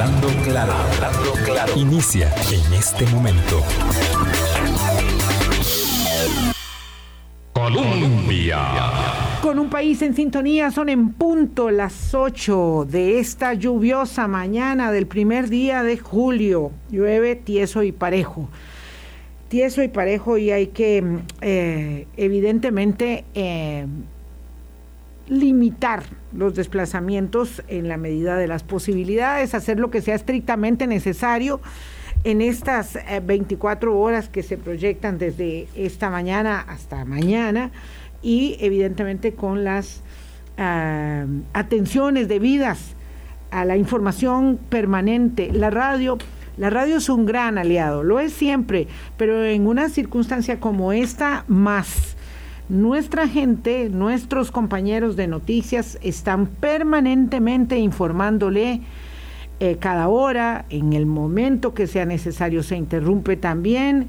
Hablando claro, hablando claro. Inicia en este momento. Colombia. Con un país en sintonía, son en punto las 8 de esta lluviosa mañana del primer día de julio. Llueve tieso y parejo. Tieso y parejo y hay que, eh, evidentemente, eh, limitar los desplazamientos en la medida de las posibilidades, hacer lo que sea estrictamente necesario en estas 24 eh, horas que se proyectan desde esta mañana hasta mañana y evidentemente con las ah, atenciones debidas a la información permanente. La radio, la radio es un gran aliado, lo es siempre, pero en una circunstancia como esta más nuestra gente, nuestros compañeros de noticias están permanentemente informándole eh, cada hora, en el momento que sea necesario se interrumpe también.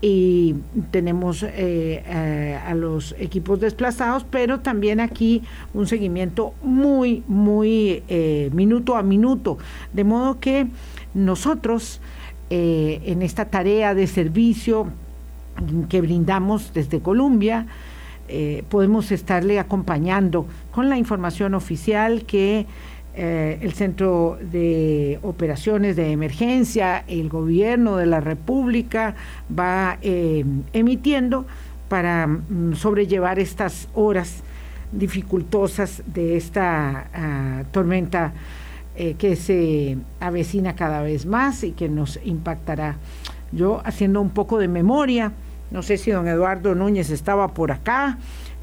Y tenemos eh, eh, a los equipos desplazados, pero también aquí un seguimiento muy, muy minuto a minuto, de modo que nosotros en esta tarea de servicio que brindamos desde Colombia, eh, podemos estarle acompañando con la información oficial que eh, el Centro de Operaciones de Emergencia, el Gobierno de la República va eh, emitiendo para mm, sobrellevar estas horas dificultosas de esta ah, tormenta que se avecina cada vez más y que nos impactará. Yo haciendo un poco de memoria, no sé si don Eduardo Núñez estaba por acá.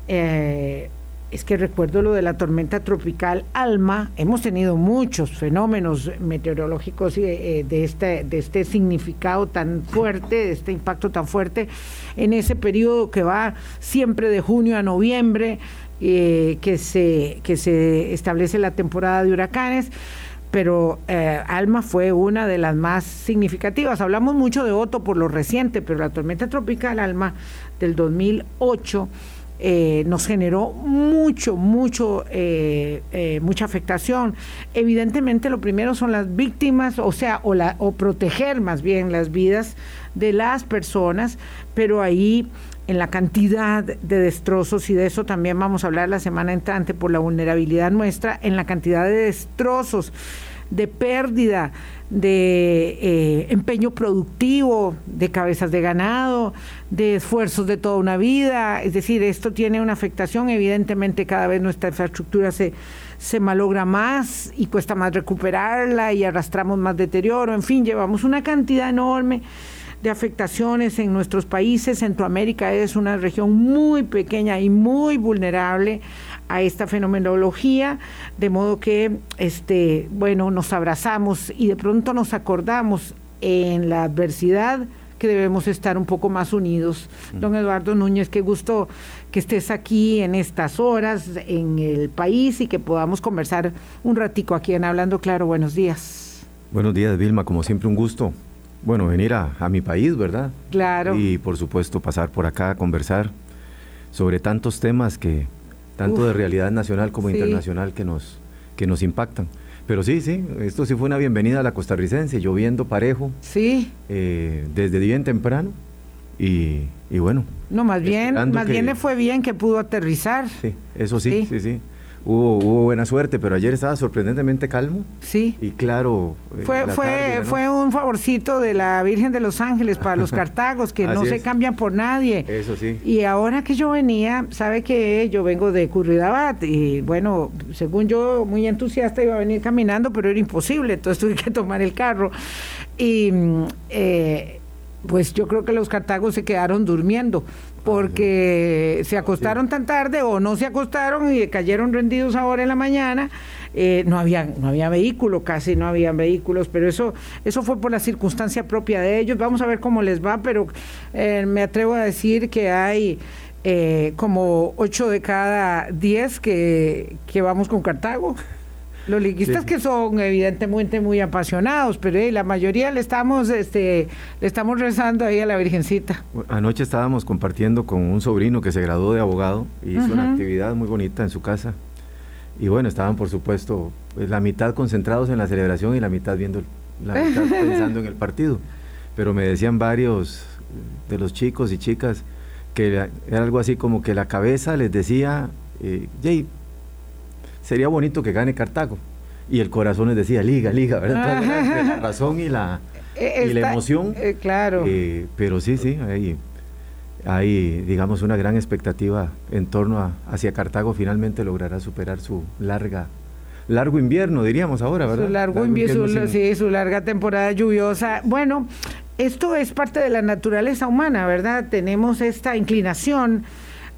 Eh, es que recuerdo lo de la tormenta tropical Alma. Hemos tenido muchos fenómenos meteorológicos eh, de, este, de este significado tan fuerte, de este impacto tan fuerte, en ese periodo que va siempre de junio a noviembre, eh, que, se, que se establece la temporada de huracanes pero eh, Alma fue una de las más significativas. Hablamos mucho de Otto por lo reciente, pero la tormenta tropical Alma del 2008 eh, nos generó mucho, mucho, eh, mucha afectación. Evidentemente, lo primero son las víctimas, o sea, o, proteger más bien las vidas de las personas, pero ahí en la cantidad de destrozos, y de eso también vamos a hablar la semana entrante por la vulnerabilidad nuestra, en la cantidad de destrozos, de pérdida, de eh, empeño productivo, de cabezas de ganado, de esfuerzos de toda una vida. Es decir, esto tiene una afectación, evidentemente cada vez nuestra infraestructura se, se malogra más y cuesta más recuperarla y arrastramos más deterioro, en fin, llevamos una cantidad enorme de afectaciones en nuestros países. Centroamérica es una región muy pequeña y muy vulnerable a esta fenomenología, de modo que este, bueno, nos abrazamos y de pronto nos acordamos en la adversidad que debemos estar un poco más unidos. Mm. Don Eduardo Núñez, qué gusto que estés aquí en estas horas en el país y que podamos conversar un ratico aquí en Hablando Claro. Buenos días. Buenos días, Vilma, como siempre un gusto bueno, venir a, mi país, ¿verdad? Claro. Y por supuesto pasar por acá a conversar sobre tantos temas que, tanto de realidad nacional como internacional que nos, que nos impactan. Pero sí, sí, esto sí fue una bienvenida a la costarricense, lloviendo parejo. Sí. Eh, desde bien temprano. Y, bueno. No, más bien, más bien le fue bien que pudo aterrizar. Sí, eso sí, sí. sí hubo, buena suerte, pero ayer estaba sorprendentemente calmo. Sí. Y claro. Eh, fue, fue, fue un favorcito de la Virgen de los Ángeles para los cartagos, que no se cambian por nadie. Eso sí. Y ahora que yo venía, sabe que yo vengo de Curridabat y bueno, según yo, muy entusiasta, iba a venir caminando, pero era imposible, entonces tuve que tomar el carro. Y. Mm, eh, pues yo creo que los cartagos se quedaron durmiendo porque se acostaron tan tarde o no se acostaron y cayeron rendidos ahora en la mañana. Eh, no había no había vehículo, casi no había vehículos, pero eso eso fue por la circunstancia propia de ellos. Vamos a ver cómo les va, pero eh, me atrevo a decir que hay eh, como ocho de cada diez que, que vamos con Cartago. Los liguistas que son evidentemente muy apasionados, pero la mayoría le estamos, este, le estamos rezando ahí a la Virgencita. Anoche estábamos compartiendo con un sobrino que se graduó de abogado y hizo una actividad muy bonita en su casa. Y bueno, estaban por supuesto pues la mitad concentrados en la celebración y la mitad viendo, la mitad pensando en el partido. Pero me decían varios de los chicos y chicas que era algo así como que la cabeza les decía, eh, Jay, sería bonito que gane Cartago. Y el corazón les decía, liga, liga, ¿verdad? la razón y la, y la emoción. Eh, claro. Eh, pero sí, sí, hay, hay, digamos, una gran expectativa en torno a hacia Cartago finalmente logrará superar su larga largo invierno, diríamos ahora, ¿verdad? Su largo, invierno, sí, su larga temporada lluviosa. Bueno, esto es parte de la naturaleza humana, ¿verdad? Tenemos esta inclinación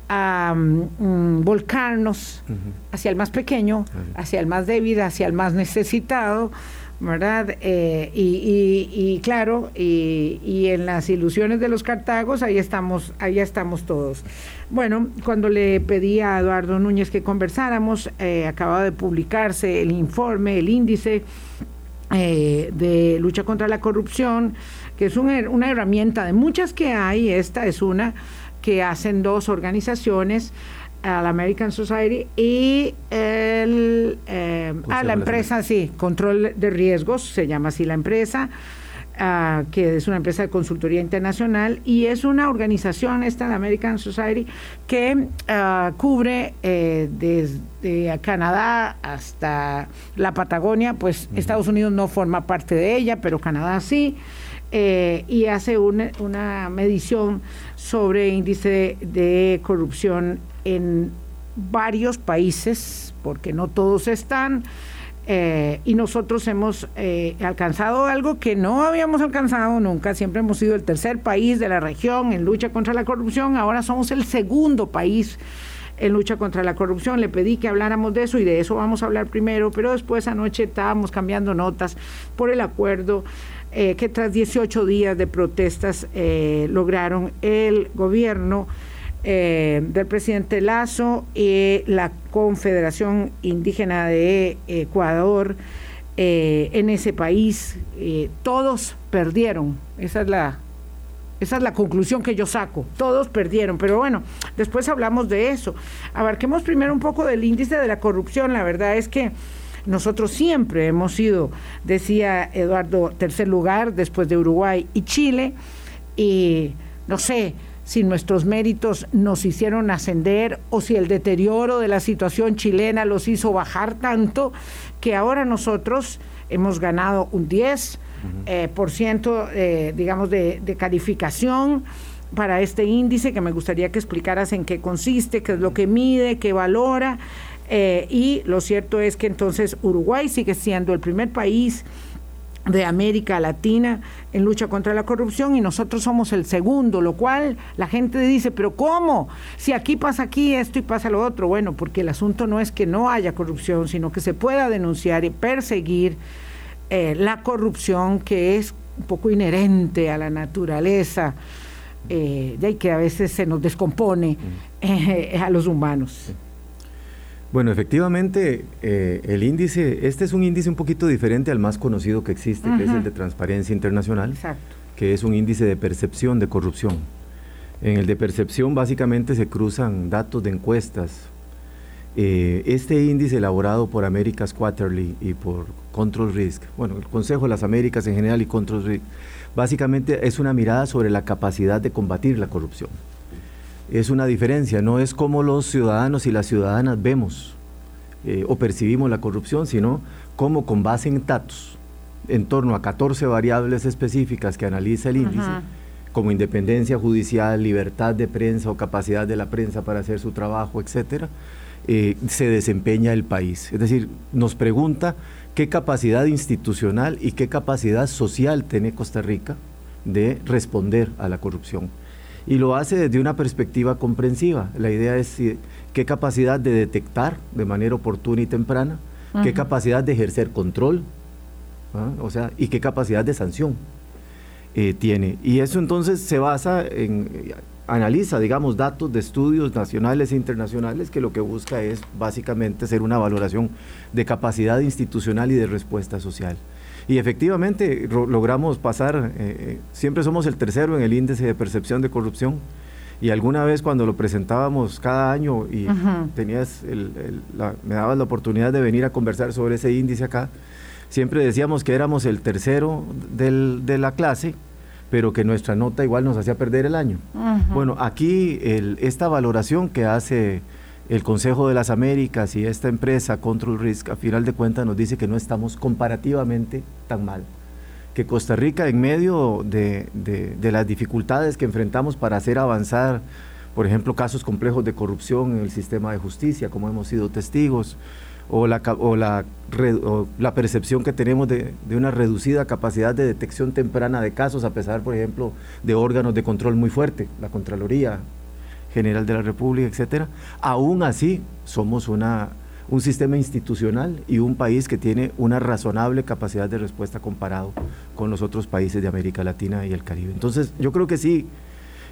a mm, volcarnos hacia el más pequeño, hacia el más débil, hacia el más necesitado, ¿verdad? Eh, y, claro, y, en las ilusiones de los cartagos, ahí estamos, ahí estamos todos. Bueno, cuando le pedí a Eduardo Núñez que conversáramos, eh, acababa de publicarse el informe, el índice eh, de lucha contra la corrupción, que es una herramienta de muchas que hay, esta es una que hacen dos organizaciones la American Society y el, eh, a la empresa, sí, Control de Riesgos, se llama así la empresa, ah, que es una empresa de consultoría internacional y es una organización, esta la American Society, que ah, cubre eh, desde Canadá hasta la Patagonia, pues Estados Unidos no forma parte de ella, pero Canadá sí. Eh, y hace una medición sobre índice de corrupción en varios países, porque no todos están, eh, y nosotros hemos eh, alcanzado algo que no habíamos alcanzado nunca, siempre hemos sido el tercer país de la región en lucha contra la corrupción, ahora somos el segundo país en lucha contra la corrupción. Le pedí que habláramos de eso y de eso vamos a hablar primero, pero después anoche estábamos cambiando notas por el acuerdo eh, que tras 18 días de protestas lograron el gobierno eh, del presidente Lazo y la Confederación Indígena de Ecuador eh, en ese país. Eh, todos perdieron. Esa es la esa es la conclusión que yo saco. Todos perdieron, pero bueno, después hablamos de eso. Abarquemos primero un poco del índice de la corrupción. La verdad es que nosotros siempre hemos sido, decía Eduardo, tercer lugar después de Uruguay y Chile. Y no sé, si nuestros méritos nos hicieron ascender o si el deterioro de la situación chilena los hizo bajar tanto que ahora nosotros hemos ganado un 10 eh, por ciento, eh, digamos, de, calificación para este índice que me gustaría que explicaras en qué consiste, qué es lo que mide, qué valora. Eh, y lo cierto es que entonces Uruguay sigue siendo el primer país de América Latina en lucha contra la corrupción y nosotros somos el segundo, lo cual la gente dice, pero ¿cómo? Si aquí pasa aquí esto y pasa lo otro. Bueno, porque el asunto no es que no haya corrupción, sino que se pueda denunciar y perseguir eh, la corrupción que es un poco inherente a la naturaleza eh, y que a veces se nos descompone eh, a los humanos. Bueno, efectivamente, eh, el índice, este es un índice un poquito diferente al más conocido que existe, que es el de Transparencia Internacional, que es un índice de percepción de corrupción. En el de percepción básicamente se cruzan datos de encuestas. Eh, este índice elaborado por Américas Quarterly y por Control Risk, bueno, el Consejo de las Américas en general y Control Risk, básicamente es una mirada sobre la capacidad de combatir la corrupción es una diferencia, no es como los ciudadanos y las ciudadanas vemos eh, o percibimos la corrupción, sino como con base en datos, en torno a 14 variables específicas que analiza el índice, como independencia judicial, libertad de prensa o capacidad de la prensa para hacer su trabajo, etcétera, eh, se desempeña el país. Es decir, nos pregunta qué capacidad institucional y qué capacidad social tiene Costa Rica de responder a la corrupción y lo hace desde una perspectiva comprensiva. La idea es qué capacidad de detectar de manera oportuna y temprana, qué capacidad de ejercer control, ¿ah? o sea, y qué capacidad de sanción eh, tiene. Y eso entonces se basa en, analiza, digamos, datos de estudios nacionales e internacionales que lo que busca es básicamente hacer una valoración de capacidad institucional y de respuesta social. Y efectivamente logramos pasar, eh, eh, siempre somos el tercero en el índice de percepción de corrupción. Y alguna vez cuando lo presentábamos cada año y tenías me dabas la oportunidad de venir a conversar sobre ese índice acá, siempre decíamos que éramos el tercero de la clase, pero que nuestra nota igual nos hacía perder el año. Bueno, aquí esta valoración que hace el Consejo de las Américas y esta empresa Control Risk, a final de cuentas nos dice que no estamos comparativamente tan mal. Que Costa Rica en medio de, las dificultades que enfrentamos para hacer avanzar, por ejemplo, casos complejos de corrupción en el sistema de justicia, como hemos sido testigos, o la, o la, la percepción que tenemos de, una reducida capacidad de detección temprana de casos, a pesar, por ejemplo, de órganos de control muy fuerte, la Contraloría General de la República, etcétera. Aún así, somos una un sistema institucional y un país que tiene una razonable capacidad de respuesta comparado con los otros países de América Latina y el Caribe. Entonces, yo creo que sí,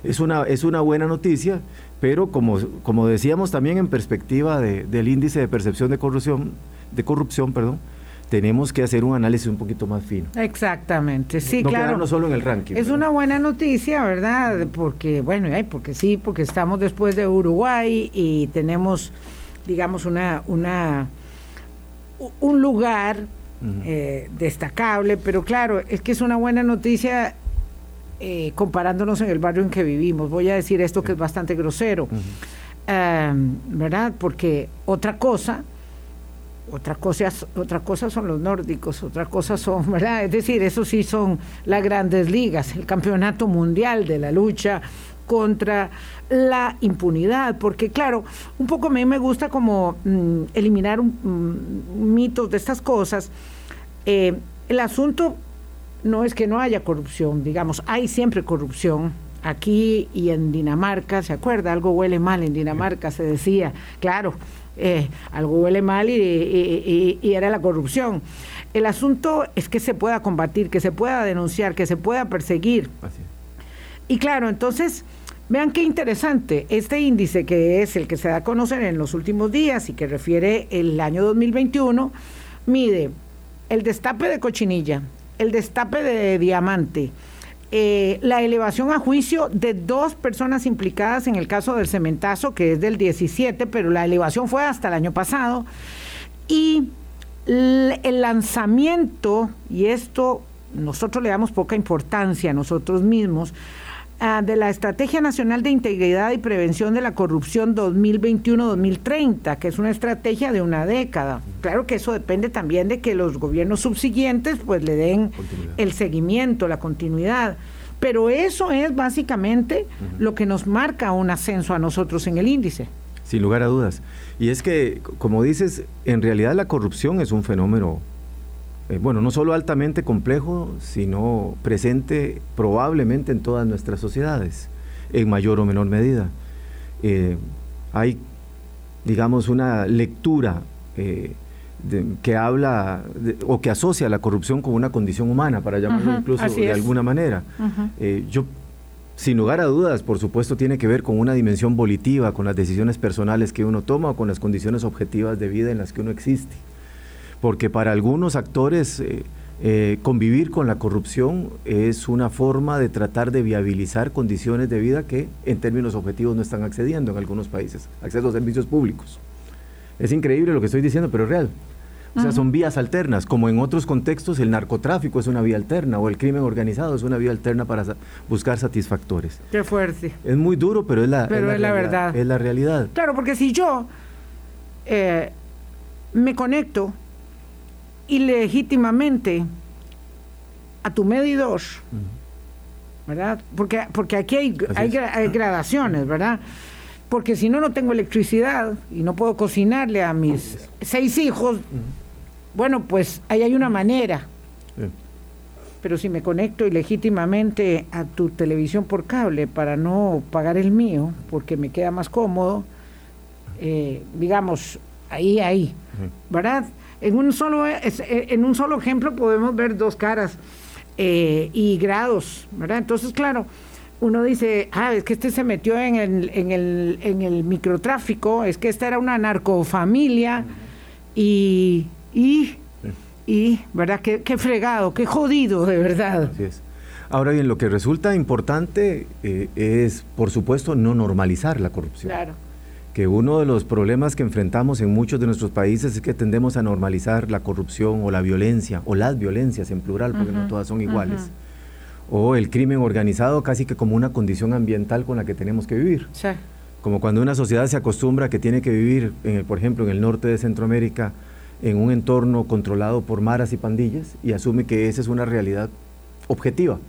es una, es una buena noticia, pero como, como decíamos también en perspectiva del índice de percepción de corrupción, de corrupción, perdón, tenemos que hacer un análisis un poquito más fino. Exactamente, sí, no claro. No solo en el ranking. Es una buena noticia, ¿verdad? Porque, bueno, porque sí, porque estamos después de Uruguay y tenemos digamos, una, una, un lugar eh, destacable, pero claro, es que es una buena noticia eh, comparándonos en el barrio en que vivimos. Voy a decir esto que es bastante grosero, ¿verdad? Porque otra cosa, otra cosa, otra cosa son los nórdicos, otra cosa son, ¿verdad? Es decir, eso sí son las grandes ligas, el campeonato mundial de la lucha contra la impunidad, porque claro, un poco a mí me gusta como mm, eliminar mm, mitos de estas cosas. Eh, el asunto no es que no haya corrupción, digamos, hay siempre corrupción. Aquí y en Dinamarca, ¿se acuerda? Algo huele mal en Dinamarca, se decía, claro, eh, algo huele mal y, y, era la corrupción. El asunto es que se pueda combatir, que se pueda denunciar, que se pueda perseguir. Y claro, entonces Vean qué interesante, este índice que es el que se da a conocer en los últimos días y que refiere el año 2021, mide el destape de cochinilla, el destape de diamante, eh, la elevación a juicio de dos personas implicadas en el caso del cementazo, que es del 17, pero la elevación fue hasta el año pasado, y el lanzamiento, y esto nosotros le damos poca importancia a nosotros mismos, Ah, de la Estrategia Nacional de Integridad y Prevención de la Corrupción 2021-2030, que es una estrategia de una década. Claro que eso depende también de que los gobiernos subsiguientes pues le den el seguimiento, la continuidad. Pero eso es básicamente lo que nos marca un ascenso a nosotros en el índice. Sin lugar a dudas. Y es que, como dices, en realidad la corrupción es un fenómeno eh, bueno, no solo altamente complejo, sino presente probablemente en todas nuestras sociedades, en mayor o menor medida. Eh, hay, digamos, una lectura eh, que habla o que asocia la corrupción con una condición humana, para llamarlo incluso de alguna manera. yo, sin lugar a dudas, por supuesto, tiene que ver con una dimensión volitiva, con las decisiones personales que uno toma o con las condiciones objetivas de vida en las que uno existe porque para algunos actores eh, eh, convivir con la corrupción es una forma de tratar de viabilizar condiciones de vida que en términos objetivos no están accediendo en algunos países, acceso a servicios públicos. Es increíble lo que estoy diciendo, pero es real. O sea, son vías alternas, como en otros contextos el narcotráfico es una vía alterna o el crimen organizado es una vía alterna para buscar satisfactores. Qué fuerte. Es muy duro, pero es la, pero es la, verdad. Es la realidad. Claro, porque si yo eh, me conecto ilegítimamente a tu medidor, ¿verdad? Porque, porque aquí hay, hay, gradaciones, ¿verdad? Porque si no, no tengo electricidad y no puedo cocinarle a mis seis hijos, bueno, pues ahí hay una manera. Pero si me conecto ilegítimamente a tu televisión por cable para no pagar el mío, porque me queda más cómodo, eh, digamos, ahí, ahí, ¿verdad? En un solo, eh, en un solo ejemplo podemos ver dos caras eh, y grados, ¿verdad? Entonces, claro, uno dice, ah, es que este se metió en el, en el, en el microtráfico, es que esta era una narcofamilia y, y, y ¿verdad? Qué, qué, fregado, qué jodido, de verdad. Así es. Ahora bien, lo que resulta importante eh, es, por supuesto, no normalizar la corrupción. Claro. Que uno de los problemas que enfrentamos en muchos de nuestros países es que tendemos a normalizar la corrupción o la violencia, o las violencias en plural, porque no todas son iguales. O el crimen organizado casi que como una condición ambiental con la que tenemos que vivir. Sí. Como cuando una sociedad se acostumbra que tiene que vivir, en el, por ejemplo, en el norte de Centroamérica, en un entorno controlado por maras y pandillas y asume que esa es una realidad objetiva.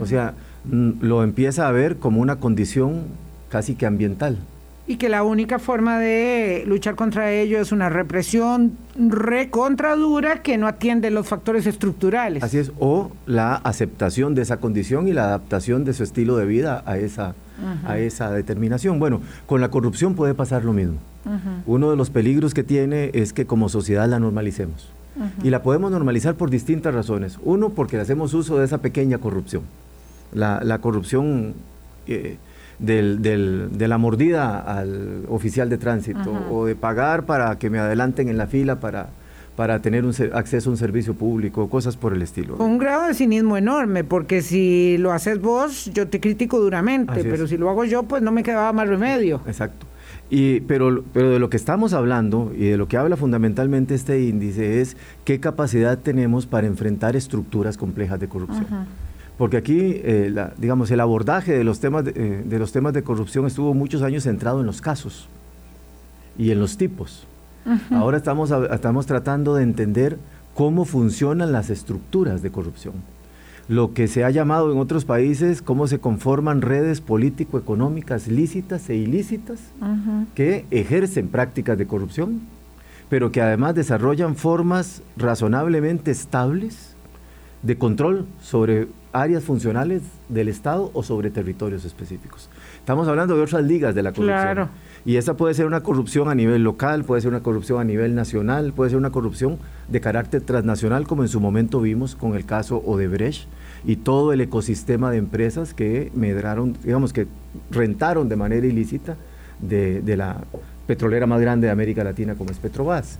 O sea, lo empieza a ver como una condición casi que ambiental. Y que la única forma de luchar contra ello es una represión recontradura que no atiende los factores estructurales. Así es, o la aceptación de esa condición y la adaptación de su estilo de vida a esa, a esa determinación. Bueno, con la corrupción puede pasar lo mismo. Uno de los peligros que tiene es que como sociedad la normalicemos. Y la podemos normalizar por distintas razones. Uno, porque hacemos uso de esa pequeña corrupción. La, corrupción eh, de la mordida al oficial de tránsito o de pagar para que me adelanten en la fila para, para tener un acceso a un servicio público, cosas por el estilo. Con un grado de cinismo enorme, porque si lo haces vos, yo te critico duramente, pero si lo hago yo, pues no me quedaba más remedio. Exacto. Y, pero, pero de lo que estamos hablando y de lo que habla fundamentalmente este índice es qué capacidad tenemos para enfrentar estructuras complejas de corrupción. Porque aquí, eh, digamos, el abordaje de los, temas de, eh, de, los temas de corrupción estuvo muchos años centrado en los casos y en los tipos. Ahora estamos, estamos tratando de entender cómo funcionan las estructuras de corrupción. Lo que se ha llamado en otros países cómo se conforman redes político-económicas lícitas e ilícitas que ejercen prácticas de corrupción, pero que además desarrollan formas razonablemente estables de control sobre áreas funcionales del Estado o sobre territorios específicos. Estamos hablando de otras ligas de la corrupción. Y esa puede ser una corrupción a nivel local, puede ser una corrupción a nivel nacional, puede ser una corrupción de carácter transnacional, como en su momento vimos con el caso Odebrecht y todo el ecosistema de empresas que medraron, digamos que rentaron de manera ilícita de, la petrolera más grande de América Latina como es Petrobras.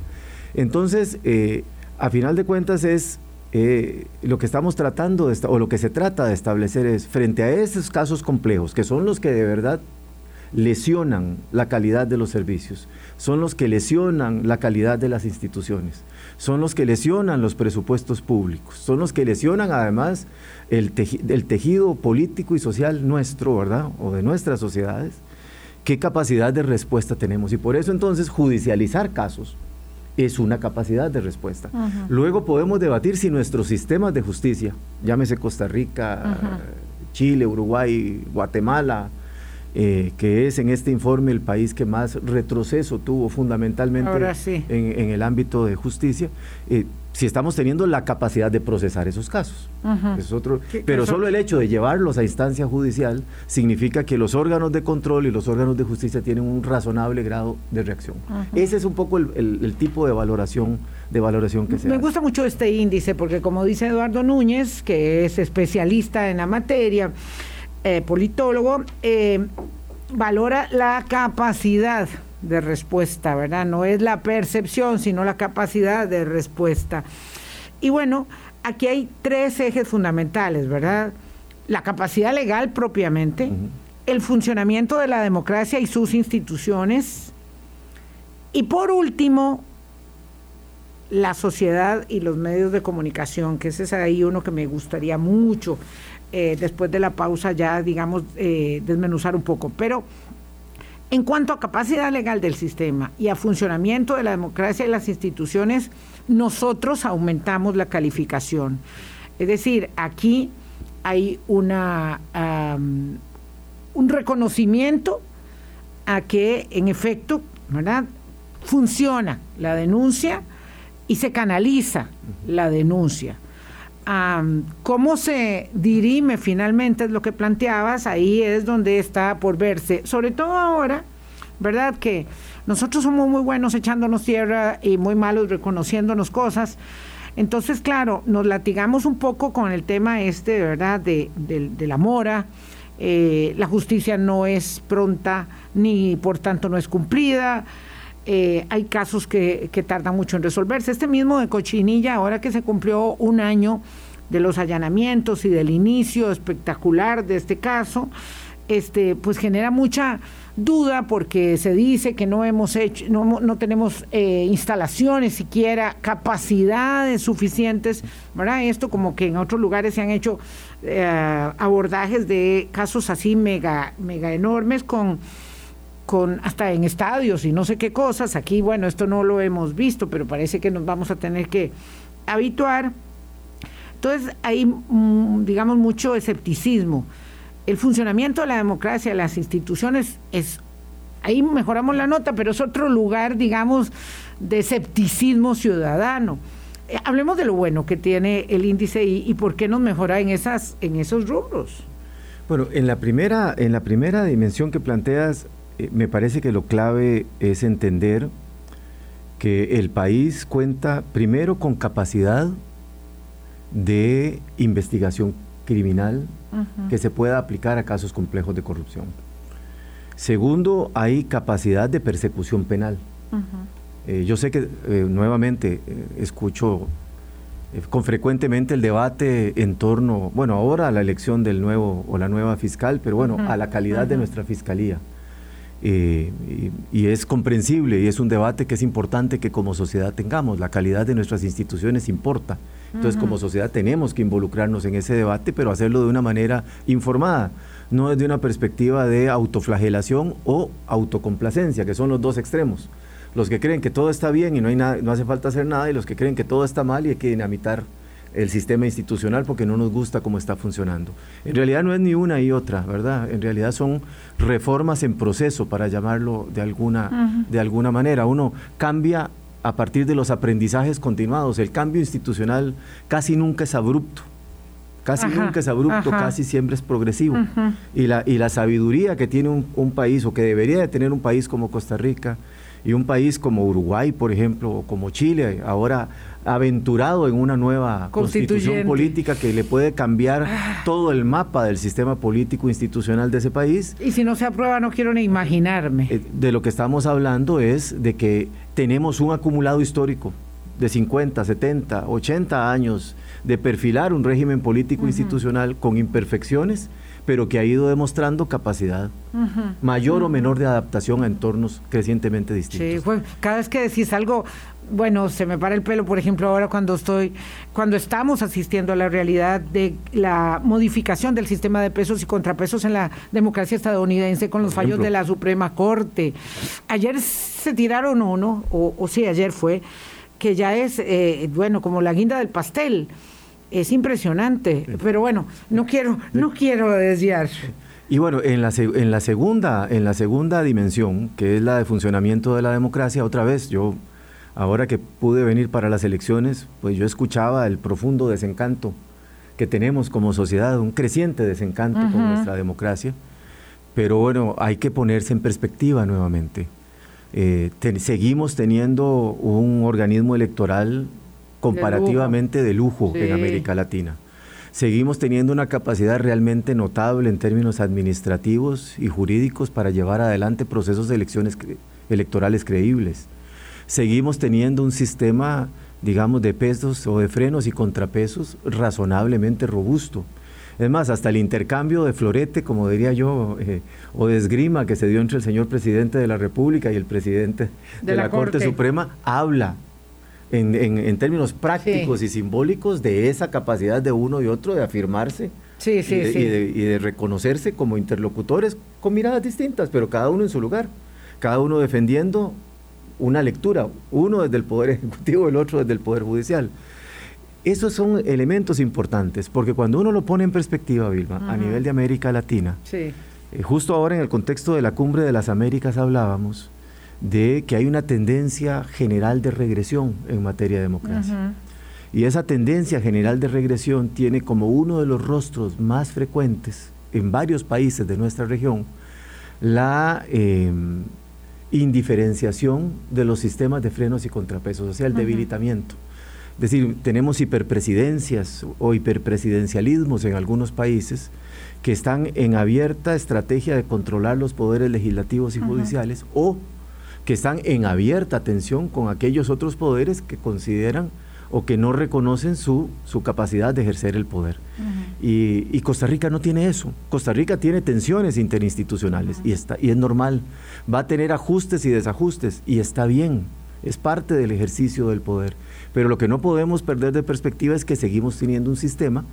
Entonces, eh, a final de cuentas es eh, lo que estamos tratando o lo que se trata de establecer es frente a esos casos complejos, que son los que de verdad lesionan la calidad de los servicios, son los que lesionan la calidad de las instituciones, son los que lesionan los presupuestos públicos, son los que lesionan además el, tejido político y social nuestro, ¿verdad? O de nuestras sociedades. ¿Qué capacidad de respuesta tenemos? Y por eso entonces judicializar casos es una capacidad de respuesta. Luego podemos debatir si nuestros sistemas de justicia, llámese Costa Rica, Chile, Uruguay, Guatemala, eh, que es en este informe el país que más retroceso tuvo fundamentalmente en, el ámbito de justicia, eh, si estamos teniendo la capacidad de procesar esos casos. es otro, pero solo el hecho de llevarlos a instancia judicial significa que los órganos de control y los órganos de justicia tienen un razonable grado de reacción. Ese es un poco el, tipo de valoración de valoración que se Me gusta mucho este índice porque como dice Eduardo Núñez, que es especialista en la materia, eh, politólogo, eh, valora la capacidad de respuesta, ¿verdad? No es la percepción, sino la capacidad de respuesta. Y bueno, aquí hay tres ejes fundamentales, ¿verdad? La capacidad legal propiamente, el funcionamiento de la democracia y sus instituciones, y por último, la sociedad y los medios de comunicación, que ese es ahí uno que me gustaría mucho eh, después de la pausa ya, digamos, eh, desmenuzar un poco. Pero en cuanto a capacidad legal del sistema y a funcionamiento de la democracia y las instituciones, nosotros aumentamos la calificación. Es decir, aquí hay una, un reconocimiento a que en efecto. Funciona la denuncia y se canaliza la denuncia cómo se dirime finalmente lo que planteabas, ahí es donde está por verse, sobre todo ahora, ¿verdad? Que nosotros somos muy buenos echándonos tierra y muy malos reconociéndonos cosas. Entonces, claro, nos latigamos un poco con el tema este, ¿verdad? De, la mora. Eh, la justicia no es pronta ni por tanto no es cumplida. Eh, hay casos que, que, tardan mucho en resolverse. Este mismo de Cochinilla, ahora que se cumplió un año de los allanamientos y del inicio espectacular de este caso, este, pues genera mucha duda porque se dice que no hemos hecho, no, no tenemos eh, instalaciones siquiera, capacidades suficientes, ¿verdad? Esto como que en otros lugares se han hecho eh, abordajes de casos así mega, mega enormes con, con hasta en estadios y no sé qué cosas. Aquí, bueno, esto no lo hemos visto, pero parece que nos vamos a tener que habituar. Entonces hay, mm, digamos, mucho escepticismo el funcionamiento de la democracia, de las instituciones, es ahí mejoramos la nota, pero es otro lugar, digamos, de escepticismo ciudadano. Eh, hablemos de lo bueno que tiene el índice y, y, por qué nos mejora en esas, en esos rubros. Bueno, en la primera, en la primera dimensión que planteas, me parece que lo clave es entender que el país cuenta primero con capacidad de investigación criminal que se pueda aplicar a casos complejos de corrupción. Segundo, hay capacidad de persecución penal. Eh, yo sé que eh, nuevamente eh, escucho con frecuentemente el debate en torno, bueno, ahora a la elección del nuevo o la nueva fiscal, pero bueno, a la calidad de nuestra fiscalía. Y, y, es comprensible y es un debate que es importante que como sociedad tengamos. La calidad de nuestras instituciones importa. Entonces, como sociedad tenemos que involucrarnos en ese debate, pero hacerlo de una manera informada, no desde una perspectiva de autoflagelación o autocomplacencia, que son los dos extremos. Los que creen que todo está bien y no, hay nada, no hace falta hacer nada, y los que creen que todo está mal y hay que dinamitar el sistema institucional porque no nos gusta cómo está funcionando. En realidad no es ni una y otra, ¿verdad? En realidad son reformas en proceso, para llamarlo de alguna, de alguna manera. Uno cambia a partir de los aprendizajes continuados. El cambio institucional casi nunca es abrupto. Casi nunca es abrupto, casi siempre es progresivo. y, la, y la sabiduría que tiene un, un, país, o que debería de tener un país como Costa Rica, y un país como Uruguay, por ejemplo, o como Chile, ahora aventurado en una nueva constitución política que le puede cambiar ah. todo el mapa del sistema político institucional de ese país. Y si no se aprueba, no quiero ni imaginarme. Eh, de lo que estamos hablando es de que tenemos un acumulado histórico de 50, 70, 80 años de perfilar un régimen político institucional con imperfecciones pero que ha ido demostrando capacidad mayor o menor de adaptación a entornos crecientemente distintos. Sí, cada vez que decís algo, bueno, se me para el pelo, por ejemplo, ahora cuando estoy, cuando estamos asistiendo a la realidad de la modificación del sistema de pesos y contrapesos en la democracia estadounidense con los fallos de la Suprema Corte. Ayer se tiraron uno, o, o sí, ayer fue, que ya es, eh, bueno, como la guinda del pastel es impresionante, pero bueno, no quiero, no quiero desviar. Y bueno, en la, en la segunda, en la segunda dimensión, que es la de funcionamiento de la democracia, otra vez yo ahora que pude venir para las elecciones, pues yo escuchaba el profundo desencanto que tenemos como sociedad, un creciente desencanto con nuestra democracia, pero bueno, hay que ponerse en perspectiva nuevamente. Eh, seguimos teniendo un organismo electoral comparativamente de lujo, en América Latina. Seguimos teniendo una capacidad realmente notable en términos administrativos y jurídicos para llevar adelante procesos de elecciones electorales creíbles. Seguimos teniendo un sistema, digamos, de pesos o de frenos y contrapesos razonablemente robusto. Es más, hasta el intercambio de florete, como diría yo, eh, o de esgrima que se dio entre el señor presidente de la República y el presidente de, la, Corte Suprema, habla en, términos prácticos y simbólicos de esa capacidad de uno y otro de afirmarse y, de, reconocerse como interlocutores con miradas distintas, pero cada uno en su lugar, cada uno defendiendo una lectura, uno desde el Poder Ejecutivo, el otro desde el Poder Judicial. Esos son elementos importantes, porque cuando uno lo pone en perspectiva, Vilma, a nivel de América Latina, eh, justo ahora en el contexto de la Cumbre de las Américas hablábamos, de que hay una tendencia general de regresión en materia de democracia. Y esa tendencia general de regresión tiene como uno de los rostros más frecuentes en varios países de nuestra región la em, indiferenciación de los sistemas de frenos y contrapesos, o sea, el debilitamiento. Es decir, tenemos hiperpresidencias o hiperpresidencialismos en algunos países que están en abierta estrategia de controlar los poderes legislativos y judiciales o que están en abierta tensión con aquellos otros poderes que consideran o que no reconocen su, su capacidad de ejercer el poder. y, Costa Rica no tiene eso. Costa Rica tiene tensiones interinstitucionales y, está, y es normal. Va a tener ajustes y desajustes y está bien. Es parte del ejercicio del poder. Pero lo que no podemos perder de perspectiva es que seguimos teniendo un sistema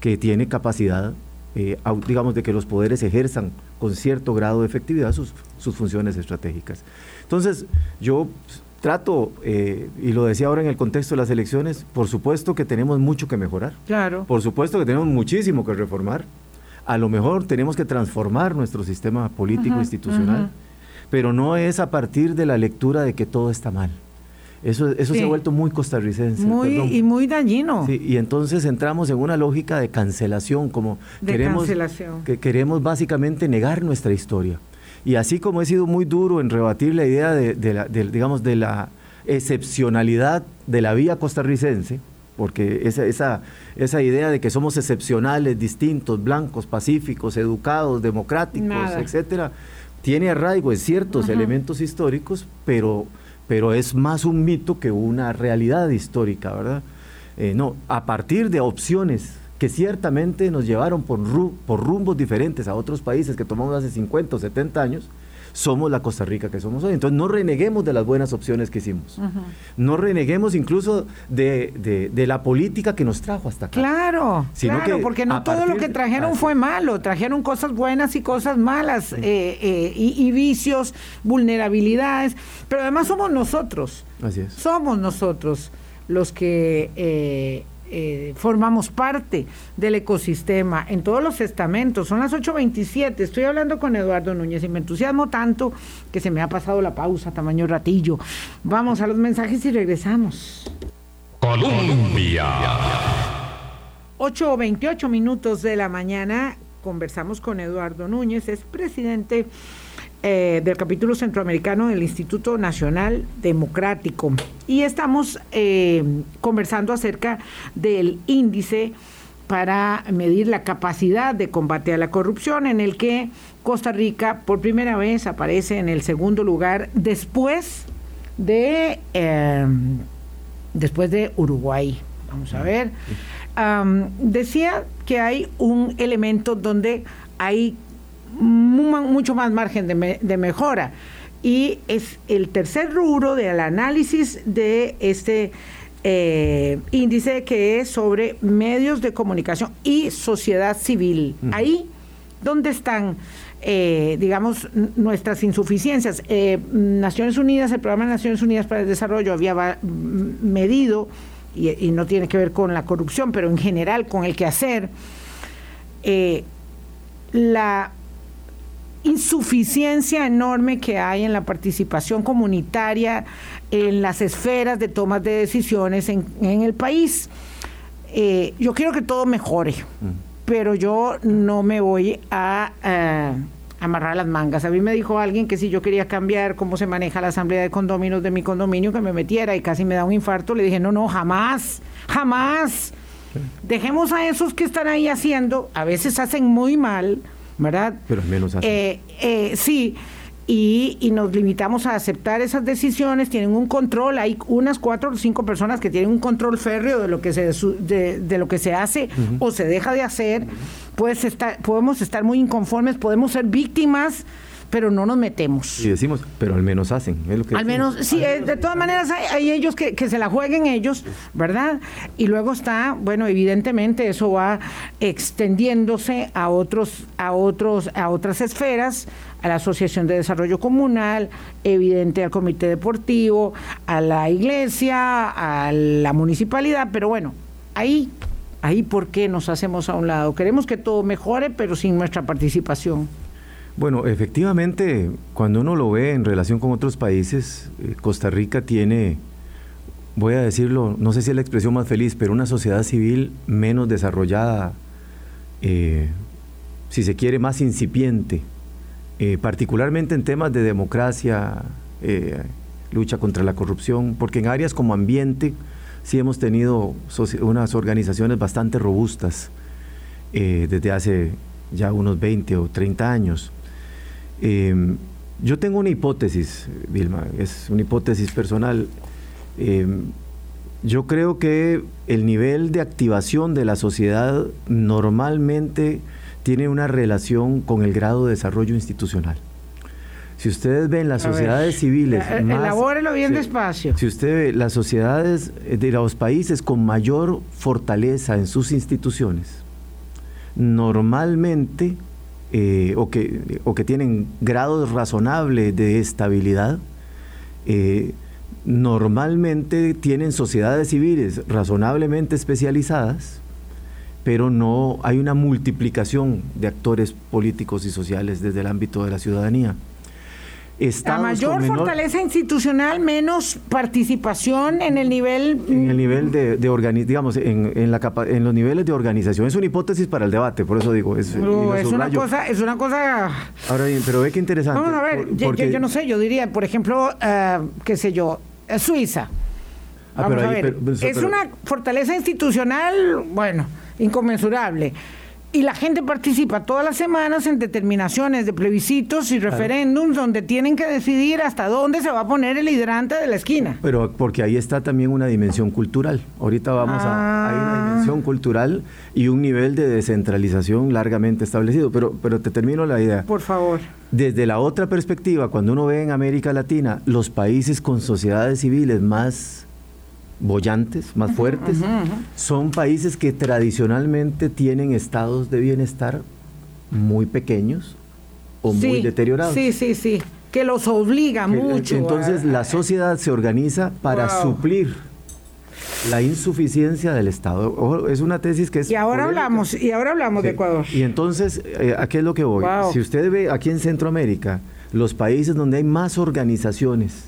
que tiene capacidad, eh, digamos, de que los poderes ejerzan con cierto grado de efectividad sus, sus funciones estratégicas. Entonces, yo trato, eh, y lo decía ahora en el contexto de las elecciones, por supuesto que tenemos mucho que mejorar. Claro. Por supuesto que tenemos muchísimo que reformar. A lo mejor tenemos que transformar nuestro sistema político institucional, pero no es a partir de la lectura de que todo está mal. Eso, eso se ha vuelto muy costarricense. Muy, y muy dañino. Sí, y entonces entramos en una lógica de cancelación, como de queremos, cancelación. que queremos básicamente negar nuestra historia. Y así como he sido muy duro en rebatir la idea de, la, digamos, de la excepcionalidad de la vía costarricense, porque esa, esa, esa idea de que somos excepcionales, distintos, blancos, pacíficos, educados, democráticos, etcétera, tiene arraigo en ciertos elementos históricos, pero, pero es más un mito que una realidad histórica, ¿verdad? Eh, no, a partir de opciones que ciertamente nos llevaron por, por rumbos diferentes a otros países que tomamos hace 50 o 70 años, somos la Costa Rica que somos hoy. Entonces no reneguemos de las buenas opciones que hicimos. No reneguemos incluso de, la política que nos trajo hasta acá. Claro, claro, porque no todo lo que trajeron fue malo, trajeron cosas buenas y cosas malas, eh, eh, y, y, vicios, vulnerabilidades, pero además somos nosotros. Así es. Somos nosotros los que eh, eh, formamos parte del ecosistema en todos los estamentos. Son las 8.27, estoy hablando con Eduardo Núñez y me entusiasmo tanto que se me ha pasado la pausa, tamaño ratillo. Vamos a los mensajes y regresamos. Colombia. 8.28 minutos de la mañana, conversamos con Eduardo Núñez, es presidente eh, del capítulo centroamericano del Instituto Nacional Democrático. Y estamos eh, conversando acerca del índice para medir la capacidad de combate a la corrupción, en el que Costa Rica por primera vez aparece en el segundo lugar después de, eh, después de Uruguay. Vamos a ver. decía que hay un elemento donde hay mucho más margen de, mejora. Y es el tercer rubro del análisis de este eh, índice que es sobre medios de comunicación y sociedad civil. Ahí, ¿dónde están? Eh, digamos, nuestras insuficiencias. Eh, Naciones Unidas, el programa de Naciones Unidas para el Desarrollo había medido, y, y, no tiene que ver con la corrupción, pero en general con el quehacer, la insuficiencia enorme que hay en la participación comunitaria en las esferas de tomas de decisiones en, el país. Eh, yo quiero que todo mejore, pero yo no me voy a eh, amarrar las mangas. A mí me dijo alguien que si yo quería cambiar cómo se maneja la asamblea de condóminos de mi condominio, que me metiera y casi me da un infarto. Le dije, no, no, jamás, jamás. Dejemos a esos que están ahí haciendo, a veces hacen muy mal, ¿verdad? Pero al menos así. Eh, eh, sí, y, y, nos limitamos a aceptar esas decisiones, tienen un control, hay unas cuatro o cinco personas que tienen un control férreo de lo que se, de, de lo que se hace o se deja de hacer, pues estar, podemos estar muy inconformes, podemos ser víctimas pero no nos metemos. Y decimos, pero al menos hacen. al menos, sí, eh, de todas maneras hay, ellos que, se la jueguen ellos, ¿verdad? Y luego está, bueno, evidentemente eso va extendiéndose a otros, a otros, a otras esferas, a la Asociación de Desarrollo Comunal, evidente al Comité Deportivo, a la iglesia, a la municipalidad, pero bueno, ahí ahí por qué nos hacemos a un lado. Queremos que todo mejore, pero sin nuestra participación. Bueno, efectivamente, cuando uno lo ve en relación con otros países, eh, Costa Rica tiene, voy a decirlo, no sé si es la expresión más feliz, pero una sociedad civil menos desarrollada, eh, si se quiere, más incipiente, eh, particularmente en temas de democracia, lucha contra la corrupción, porque en áreas como ambiente sí hemos tenido unas organizaciones bastante robustas desde hace ya unos 20 o 30 años. Em, yo tengo una hipótesis, Vilma, es una hipótesis personal. Em, Yo creo que el nivel de activación de la sociedad normalmente tiene una relación con el grado de desarrollo institucional. Si ustedes ven las sociedades civiles... Eh, elabórelo bien despacio. Si usted ve las sociedades de los países con mayor fortaleza en sus instituciones, normalmente, eh, o, que, o que tienen grados razonables de estabilidad, eh, normalmente tienen sociedades civiles razonablemente especializadas, pero no hay una multiplicación de actores políticos y sociales desde el ámbito de la ciudadanía a mayor fortaleza institucional, menos participación en el nivel... En el nivel de, de digamos, en, la en los niveles de organización. Es una hipótesis para el debate, por eso digo. Es, una cosa... Es una cosa... Ahora bien, pero ve qué interesante. Vamos a ver, yo, no sé, yo diría, por ejemplo, eh, qué sé yo, eh, Suiza. Ah, Vamos a ver, es una fortaleza institucional, bueno, inconmensurable y la gente participa todas las semanas en determinaciones de plebiscitos y referéndums donde tienen que decidir hasta dónde se va a poner el hidrante de la esquina. Pero porque ahí está también una dimensión cultural. Ahorita vamos a hay una ah. dimensión cultural y un nivel de descentralización largamente establecido, pero pero te termino la idea. Por favor. Desde la otra perspectiva, cuando uno ve en América Latina los países con sociedades civiles más bollantes, más fuertes, son países que tradicionalmente tienen estados de bienestar muy pequeños o muy deteriorados. Sí, sí, sí, que los obliga mucho. Entonces la sociedad se organiza para suplir la insuficiencia del Estado. es una tesis que es... Y ahora hablamos, y ahora hablamos de Ecuador. Y entonces, eh, ¿a qué es lo que voy? Si usted ve aquí en Centroamérica, los países donde hay más organizaciones,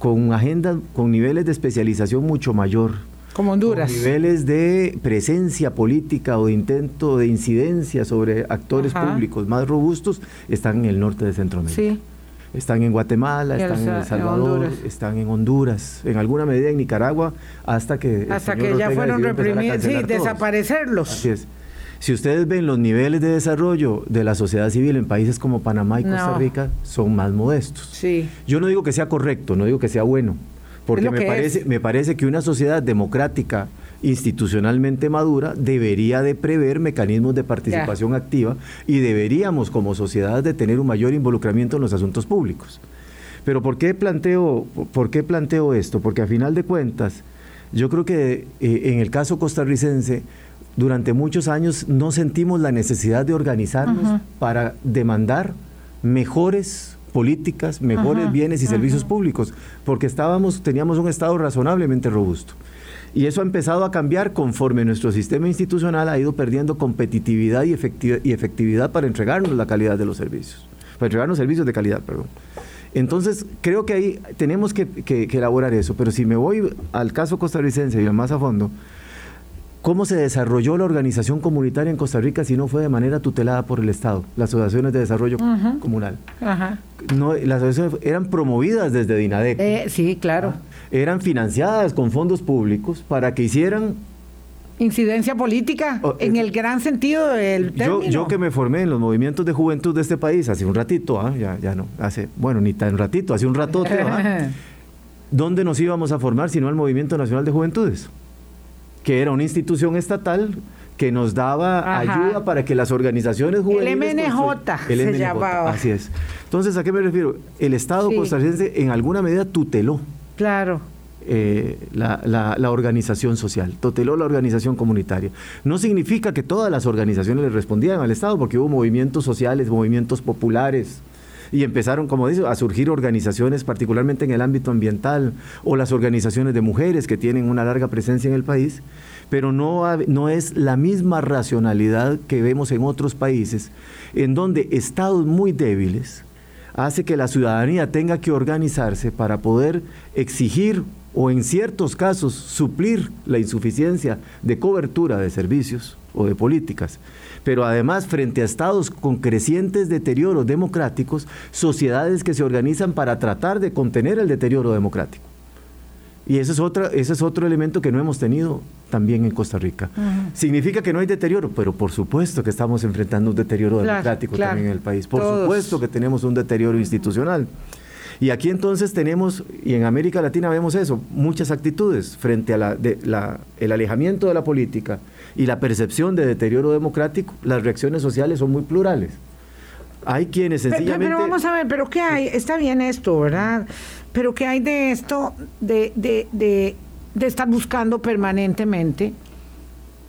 con agendas, con niveles de especialización mucho mayor. Como Honduras. niveles de presencia política o de intento de incidencia sobre actores públicos más robustos están en el norte de Centroamérica. Sí. Están en Guatemala, están en El Salvador, están en Honduras, en alguna medida en Nicaragua, hasta que... Hasta que ya fueron reprimidos, sí, desaparecerlos. Así es. Si ustedes ven los niveles de desarrollo de la sociedad civil en países como Panamá y Costa Rica, son más modestos. Sí. Yo no digo que sea correcto, no digo que sea bueno, porque me parece, me parece que una sociedad democrática institucionalmente madura debería de prever mecanismos de participación activa y deberíamos como sociedad de tener un mayor involucramiento en los asuntos públicos. Pero ¿por qué planteo, por qué planteo esto? Porque a final de cuentas, yo creo que eh, en el caso costarricense durante muchos años no sentimos la necesidad de organizarnos para demandar mejores políticas, mejores bienes y servicios públicos, porque estábamos, teníamos un Estado razonablemente robusto. Y eso ha empezado a cambiar conforme nuestro sistema institucional ha ido perdiendo competitividad y, efectividad para entregarnos la calidad de los servicios, para entregarnos servicios de calidad, perdón. Entonces, creo que ahí tenemos que, que elaborar eso, pero si me voy al caso costarricense y más a fondo, ¿Cómo se desarrolló la organización comunitaria en Costa Rica si no fue de manera tutelada por el Estado, las asociaciones de desarrollo comunal? No, las asociaciones eran promovidas desde DINADEC. Eh, sí, claro. Ah, eran financiadas con fondos públicos para que hicieran incidencia política oh, en el gran sentido del término. Yo, yo, que me formé en los movimientos de juventud de este país hace un ratito, ¿ah? ya, ya no, hace, bueno, ni tan ratito, hace un ratote, ¿ah? ¿dónde nos íbamos a formar si no al Movimiento Nacional de Juventudes? Que era una institución estatal que nos daba ayuda para que las organizaciones juveniles... El MNJ, se llamaba. Así es. Entonces, ¿a qué me refiero? El Estado costarricense en alguna medida tuteló. Claro. Eh, la, la, organización social, tuteló la organización comunitaria. No significa que todas las organizaciones le respondían al Estado, porque hubo movimientos sociales, movimientos populares, y empezaron, como dice, a surgir organizaciones, particularmente en el ámbito ambiental, o las organizaciones de mujeres que tienen una larga presencia en el país, pero no, no es la misma racionalidad que vemos en otros países, en donde estados muy débiles hace que la ciudadanía tenga que organizarse para poder exigir o en ciertos casos suplir la insuficiencia de cobertura de servicios o de políticas pero además frente a estados con crecientes deterioros democráticos, sociedades que se organizan para tratar de contener el deterioro democrático. Y ese es, otra, ese es otro elemento que no hemos tenido también en Costa Rica. Significa que no hay deterioro, pero por supuesto que estamos enfrentando un deterioro democrático también en el país. Por supuesto que tenemos un deterioro institucional. Y aquí entonces tenemos, y en América Latina vemos eso, muchas actitudes frente a el alejamiento de la política y la percepción de deterioro democrático, las reacciones sociales son muy plurales. Hay quienes sencillamente... Pero, vamos a ver, ¿pero qué hay? Está bien esto, ¿verdad? Pero ¿qué hay de esto de, de, de, de estar buscando permanentemente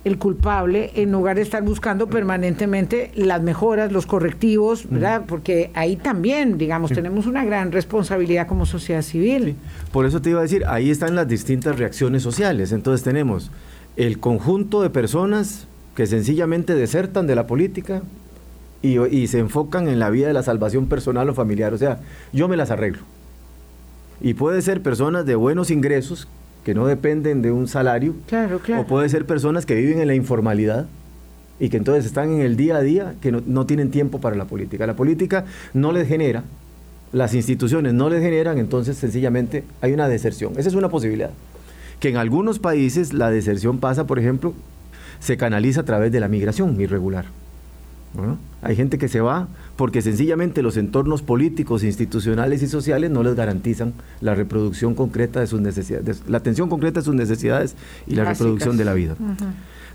el culpable en lugar de estar buscando permanentemente las mejoras, los correctivos, ¿verdad? Porque ahí también, digamos, tenemos una gran responsabilidad como sociedad civil. Por eso te iba a decir, ahí están las distintas reacciones sociales. Entonces tenemos el conjunto de personas que sencillamente desertan de la política y, y se enfocan en la vida de la salvación personal o familiar. O sea, yo me las arreglo. Y puede ser personas de buenos ingresos que no dependen de un salario. Claro, claro. O puede ser personas que viven en la informalidad y que entonces están en el día a día, que no, tienen tiempo para la política. La política no les genera, las instituciones no les generan, entonces sencillamente hay una deserción. Esa es una posibilidad. Que en algunos países la deserción pasa, por ejemplo, se canaliza a través de la migración irregular. Hay gente que se va porque sencillamente los entornos políticos, institucionales y sociales no les garantizan la reproducción concreta de sus necesidades, la atención concreta de sus necesidades y la reproducción de la vida.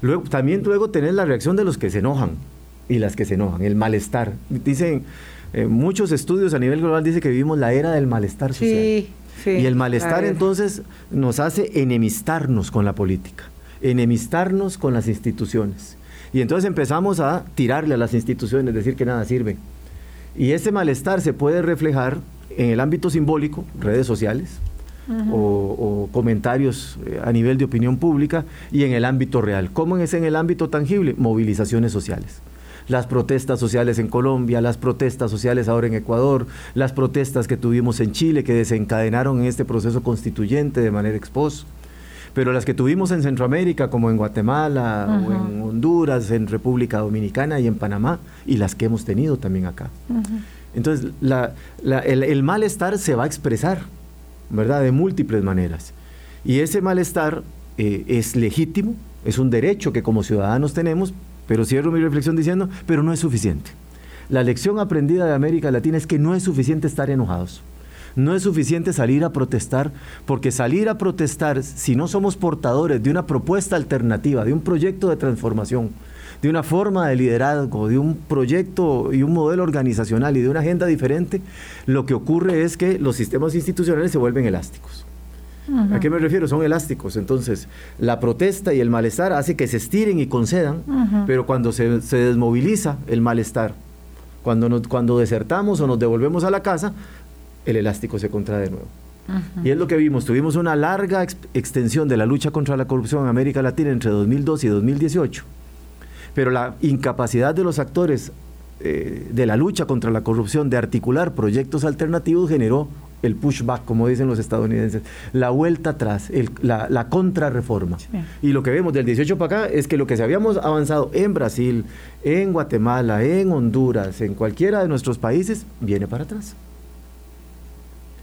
luego, también luego tener la reacción de los que se enojan y las que se enojan, el malestar. Dicen, eh, muchos estudios a nivel global dicen que vivimos la era del malestar social. y el malestar entonces nos hace enemistarnos con la política, enemistarnos con las instituciones y entonces empezamos a tirarle a las instituciones, decir que nada sirve. Y ese malestar se puede reflejar en el ámbito simbólico, redes sociales, o, comentarios eh, a nivel de opinión pública, y en el ámbito real. ¿Cómo es en el ámbito tangible? Movilizaciones sociales las protestas sociales en Colombia, las protestas sociales ahora en Ecuador, las protestas que tuvimos en Chile que desencadenaron en este proceso constituyente de manera exposta pero las que tuvimos en Centroamérica, como en Guatemala o en Honduras, en República Dominicana y en Panamá, y las que hemos tenido también acá. Entonces, el, malestar se va a expresar, ¿verdad?, de múltiples maneras. Y ese malestar eh, es legítimo, es un derecho que como ciudadanos tenemos, pero cierro mi reflexión diciendo, pero no es suficiente. La lección aprendida de América Latina es que no es suficiente estar enojados. No es suficiente salir a protestar, porque salir a protestar, si no somos portadores de una propuesta alternativa, de un proyecto de transformación, de una forma de liderazgo, de un proyecto y un modelo organizacional y de una agenda diferente, lo que ocurre es que los sistemas institucionales se vuelven elásticos. ¿A qué me refiero? Son elásticos. Entonces, la protesta y el malestar hace que se estiren y concedan, pero cuando se, desmoviliza el malestar, cuando, cuando desertamos o nos devolvemos a la casa, el elástico se contrae de nuevo. Y es lo que vimos, tuvimos una larga extensión de la lucha contra la corrupción en América Latina entre 2002 y 2018, pero la incapacidad de los actores eh, de la lucha contra la corrupción de articular proyectos alternativos generó el pushback, como dicen los estadounidenses, la vuelta atrás, la, la contrarreforma. Y lo que vemos del 18 para acá es que lo que se habíamos avanzado en Brasil, en Guatemala, en Honduras, en cualquiera de nuestros países, viene para atrás.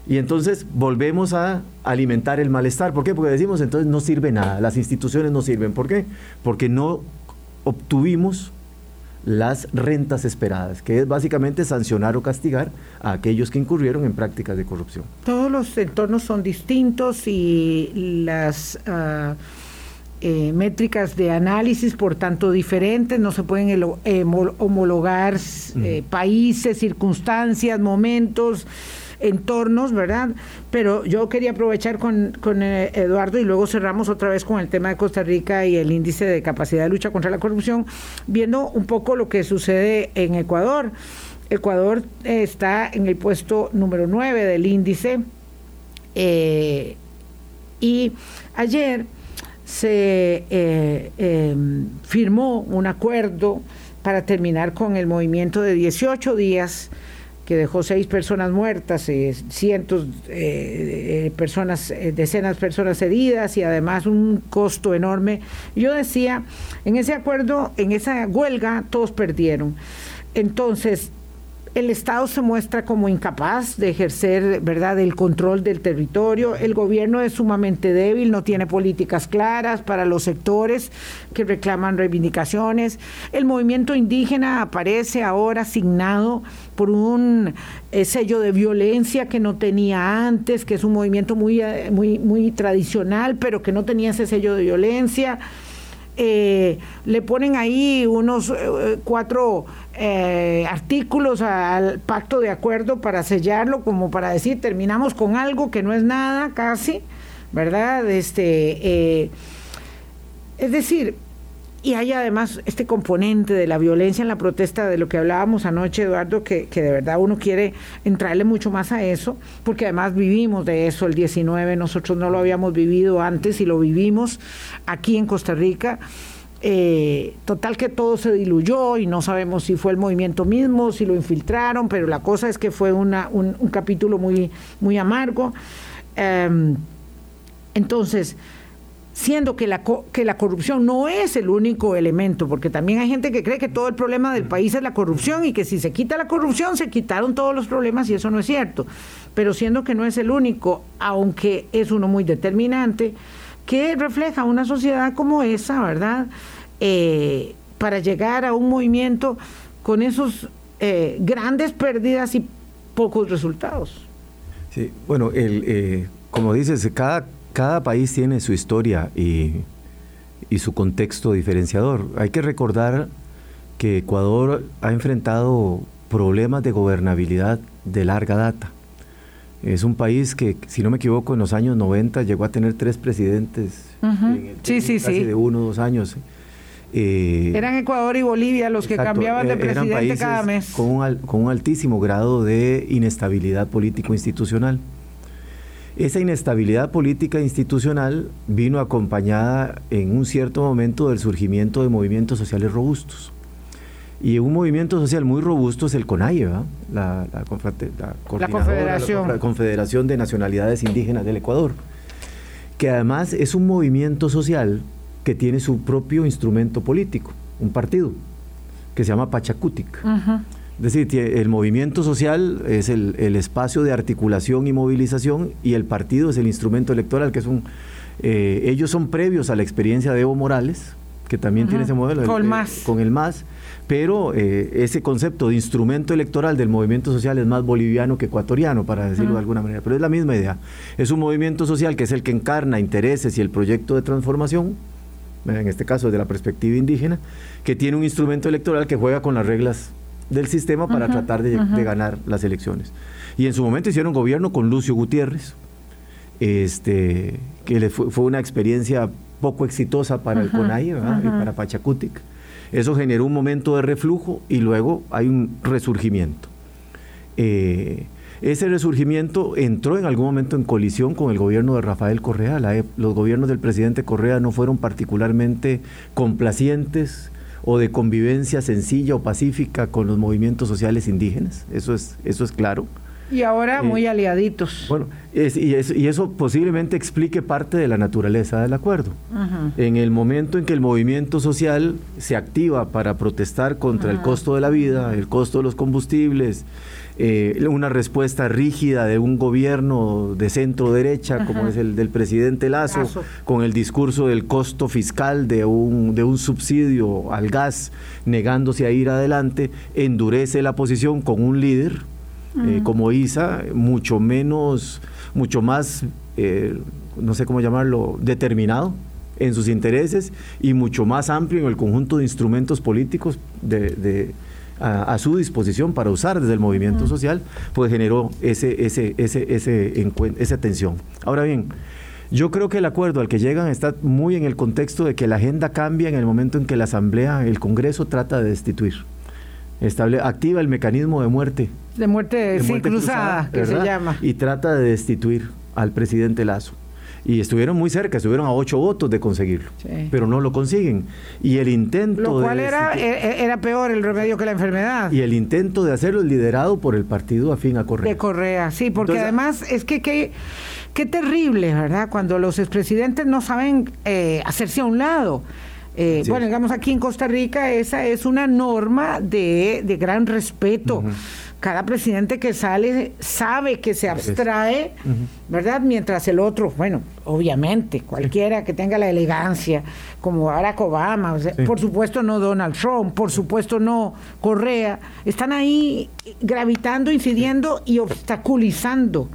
Y entonces volvemos a alimentar el malestar. ¿Por qué? Porque decimos entonces no sirve nada, las instituciones no sirven. ¿Por qué? Porque no obtuvimos las rentas esperadas, que es básicamente sancionar o castigar a aquellos que incurrieron en prácticas de corrupción. Todos los entornos son distintos y las eh, métricas de análisis, por tanto, diferentes, no se pueden homologar eh, países, circunstancias, momentos entornos, ¿verdad? Pero yo quería aprovechar con, eh, Eduardo y luego cerramos otra vez con el tema de Costa Rica y el índice de capacidad de lucha contra la corrupción, viendo un poco lo que sucede en Ecuador. Ecuador eh, está en el puesto número 9 del índice eh, y ayer se em, firmó un acuerdo para terminar con el movimiento de 18 días que dejó seis personas muertas, eh, cientos de eh, personas, eh, decenas de personas heridas y además un costo enorme. Yo decía, en ese acuerdo, en esa huelga, todos perdieron. Entonces, el Estado se muestra como incapaz de ejercer, ¿verdad?, el control del territorio. El gobierno es sumamente débil, no tiene políticas claras para los sectores que reclaman reivindicaciones. El movimiento indígena aparece ahora asignado por un eh, sello de violencia que no tenía antes, que es un movimiento muy, eh, muy, muy tradicional, pero que no tenía ese sello de violencia. Eh, le ponen ahí unos eh, cuatro eh, artículos al pacto de acuerdo para sellarlo, como para decir, terminamos con algo que no es nada casi, ¿verdad? Este, es decir, y hay además este componente de la violencia en la protesta de lo que hablábamos anoche, Eduardo, que, que, de verdad uno quiere entrarle mucho más a eso, porque además vivimos de eso el 19, nosotros no lo habíamos vivido antes y lo vivimos aquí en Costa Rica. Eh, total que todo se diluyó y no sabemos si fue el movimiento mismo, si lo infiltraron, pero la cosa es que fue una, un, capítulo muy, muy amargo. Eh, entonces, siendo que la, que la corrupción no es el único elemento, porque también hay gente que cree que todo el problema del país es la corrupción y que si se quita la corrupción se quitaron todos los problemas y eso no es cierto. Pero siendo que no es el único, aunque es uno muy determinante, que refleja una sociedad como esa, ¿verdad? Eh, para llegar a un movimiento con esos eh, grandes pérdidas y pocos resultados. Sí, bueno, el, eh, como dices, cada cada país tiene su historia y, su contexto diferenciador. Hay que recordar que Ecuador ha enfrentado problemas de gobernabilidad de larga data. Es un país que, si no me equivoco, en los años 90 llegó a tener tres presidentes. sí, sí, casi sí. de uno o dos años. Eh, Eran Ecuador y Bolivia los que cambiaban de e-, presidente cada mes. Con un, con un altísimo grado de inestabilidad político-institucional. Esa inestabilidad política institucional vino acompañada en un cierto momento del surgimiento de movimientos sociales robustos. Y un movimiento social muy robusto es el CONAIE, la, la, Confederación. la Confederación de Nacionalidades Indígenas del Ecuador, que además es un movimiento social que tiene su propio instrumento político, un partido, que se llama Pachacutic. Es decir, el movimiento social es el, espacio de articulación y movilización y el partido es el instrumento electoral, que es un... Eh, ellos son previos a la experiencia de Evo Morales, que también tiene ese modelo. Con el, más. con el MAS, pero eh, ese concepto de instrumento electoral del movimiento social es más boliviano que ecuatoriano, para decirlo de alguna manera. Pero es la misma idea. Es un movimiento social que es el que encarna intereses y el proyecto de transformación, en este caso desde la perspectiva indígena, que tiene un instrumento electoral que juega con las reglas del sistema para tratar de, ganar las elecciones. Y en su momento hicieron gobierno con Lucio Gutiérrez, este, que fue, una experiencia poco exitosa para el CONAI y para Pachacutic. Eso generó un momento de reflujo y luego hay un resurgimiento. Eh, ese resurgimiento entró en algún momento en colisión con el gobierno de Rafael Correa. los gobiernos del presidente Correa no fueron particularmente complacientes o de convivencia sencilla o pacífica con los movimientos sociales indígenas, eso es, eso es claro. Y ahora eh, muy aliaditos. Bueno, y, eso, posiblemente explique parte de la naturaleza del acuerdo. En el momento en que el movimiento social se activa para protestar contra el costo de la vida, el costo de los combustibles, eh, una respuesta rígida de un gobierno de centro derecha, como es el del presidente Lazo, con el discurso del costo fiscal de un, de un subsidio al gas, negándose a ir adelante, endurece la posición con un líder eh, como ISA, mucho menos, mucho más, eh, no sé cómo llamarlo, determinado en sus intereses y mucho más amplio en el conjunto de instrumentos políticos de a, su disposición para usar desde el movimiento social, pues generó ese, ese, ese, ese esa tensión. Ahora bien, yo creo que el acuerdo al que llegan está muy en el contexto de que la agenda cambia en el momento en que la Asamblea, el Congreso trata de destituir. Estable, activa el mecanismo de muerte. De muerte, cruzada, que se llama. Y trata de destituir al presidente Lazo y estuvieron muy cerca, estuvieron a ocho votos de conseguirlo, pero no lo consiguen. Y el intento... Lo cual era, e, e, era peor el remedio que la enfermedad. Y el intento de hacerlo es liderado por el partido afín a Correa. De Correa, sí, porque además es que... que Qué terrible, ¿verdad? Cuando los expresidentes no saben eh, hacerse a un lado. Eh, bueno, digamos aquí en Costa Rica esa es una norma de, de gran respeto. Cada presidente que sale sabe que se abstrae, ¿verdad? Mientras el otro, bueno, obviamente, cualquiera que tenga la elegancia, como Barack Obama, por supuesto no Donald Trump, por supuesto no Correa, están ahí gravitando, incidiendo y obstaculizando.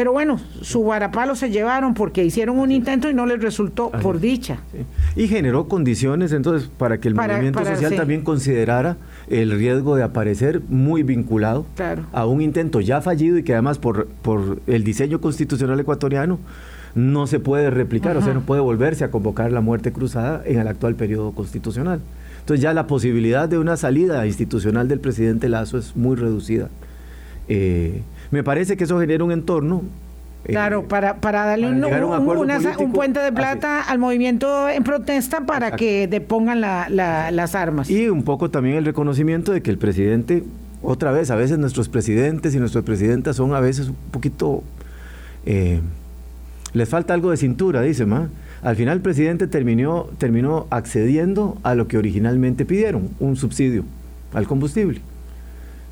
Pero bueno, su varapalo se llevaron porque hicieron un intento y no les resultó por dicha. Y generó condiciones entonces para que el movimiento social también considerara el riesgo de aparecer muy vinculado a un intento ya fallido y que además por, por el diseño constitucional ecuatoriano no se puede replicar, o sea, no puede volverse a convocar la muerte cruzada en el actual periodo constitucional. Entonces ya la posibilidad de una salida institucional del presidente Lazo es muy reducida. Eh, me parece que eso genera un entorno eh, Claro, para, para darle un, puente de plata al movimiento en protesta para que depongan las armas. Y un poco también el reconocimiento de que el presidente, otra vez, a veces nuestros presidentes y nuestras presidentas son a veces un poquito... Eh, les falta algo de cintura, dice, ¿ma? Al final el presidente terminó, terminó accediendo a lo que originalmente pidieron, un subsidio al combustible.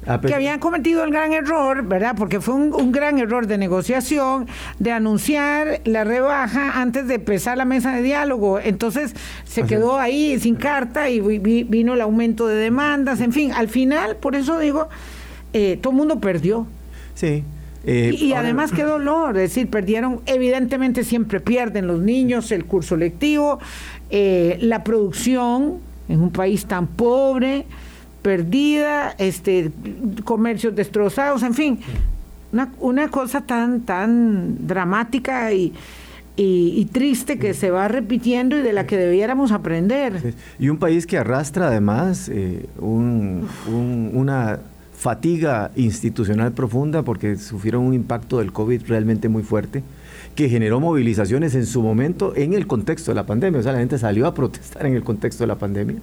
Ah, que habían cometido el gran error, ¿verdad? Porque fue un, gran error de negociación, de anunciar la rebaja antes de empezar la mesa de diálogo. Entonces se quedó ahí sin carta y vino el aumento de demandas, en fin, al final, por eso digo, eh, todo el mundo perdió. Sí. Eh, y, además qué dolor, es decir, perdieron, evidentemente siempre pierden los niños, el curso lectivo, eh, la producción en un país tan pobre, perdida, este, comercios destrozados, en fin, una, una cosa tan, tan dramática y, y, triste que se va repitiendo y de la que debiéramos aprender. Y un país que arrastra además eh, una fatiga institucional profunda porque sufrieron un impacto del COVID realmente muy fuerte que generó movilizaciones en su momento en el contexto de la pandemia. O sea, la gente salió a protestar en el contexto de la pandemia.